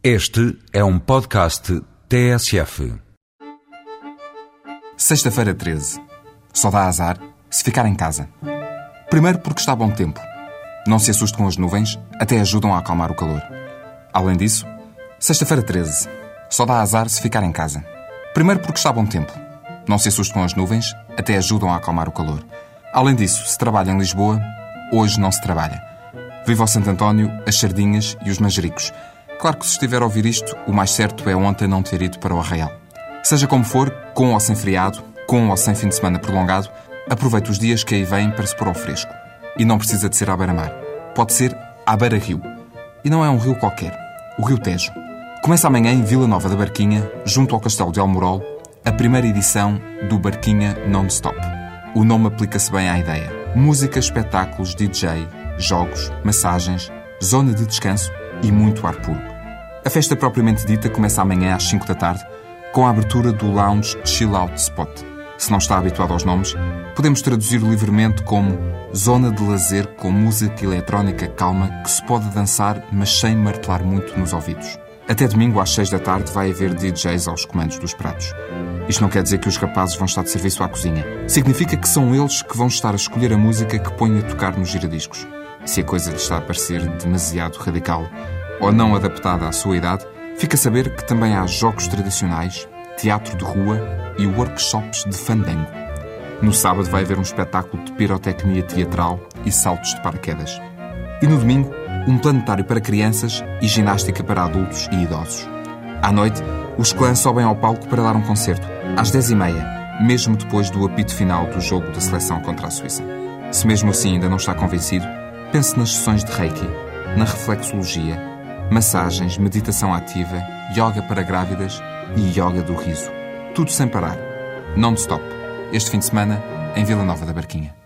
Este é um podcast TSF. Sexta-feira 13. Só dá azar se ficar em casa. Primeiro porque está bom tempo. Não se assuste com as nuvens, até ajudam a acalmar o calor. Além disso, sexta-feira 13. Só dá azar se ficar em casa. Primeiro porque está bom tempo. Não se assuste com as nuvens, até ajudam a acalmar o calor. Além disso, se trabalha em Lisboa, hoje não se trabalha. Viva o Santo António, as sardinhas e os manjericos. Claro que se estiver a ouvir isto, o mais certo é ontem não ter ido para o Arraial. Seja como for, com ou sem feriado, com ou sem fim de semana prolongado, aproveite os dias que aí vêm para se pôr ao fresco. E não precisa de ser à beira-mar. Pode ser à beira-rio. E não é um rio qualquer. O Rio Tejo. Começa amanhã em Vila Nova da Barquinha, junto ao Castelo de Almorol, a primeira edição do Barquinha Non-Stop. O nome aplica-se bem à ideia. Música, espetáculos, DJ, jogos, massagens, zona de descanso e muito ar puro. A festa propriamente dita começa amanhã às 5 da tarde, com a abertura do lounge Chill Out Spot. Se não está habituado aos nomes, podemos traduzir livremente como zona de lazer com música eletrónica calma que se pode dançar, mas sem martelar muito nos ouvidos. Até domingo às 6 da tarde vai haver DJs aos comandos dos pratos. Isto não quer dizer que os rapazes vão estar de serviço à cozinha. Significa que são eles que vão estar a escolher a música que põem a tocar nos giradiscos. Se a coisa lhe está a parecer demasiado radical ou não adaptada à sua idade, fica a saber que também há jogos tradicionais, teatro de rua e workshops de fandango. No sábado vai haver um espetáculo de pirotecnia teatral e saltos de paraquedas. E no domingo, um planetário para crianças e ginástica para adultos e idosos. À noite, os clãs sobem ao palco para dar um concerto, às 10h30, mesmo depois do apito final do jogo da seleção contra a Suíça. Se mesmo assim ainda não está convencido, pense nas sessões de Reiki, na reflexologia, massagens, meditação ativa, yoga para grávidas e yoga do riso. Tudo sem parar. Non-stop. Este fim de semana, em Vila Nova da Barquinha.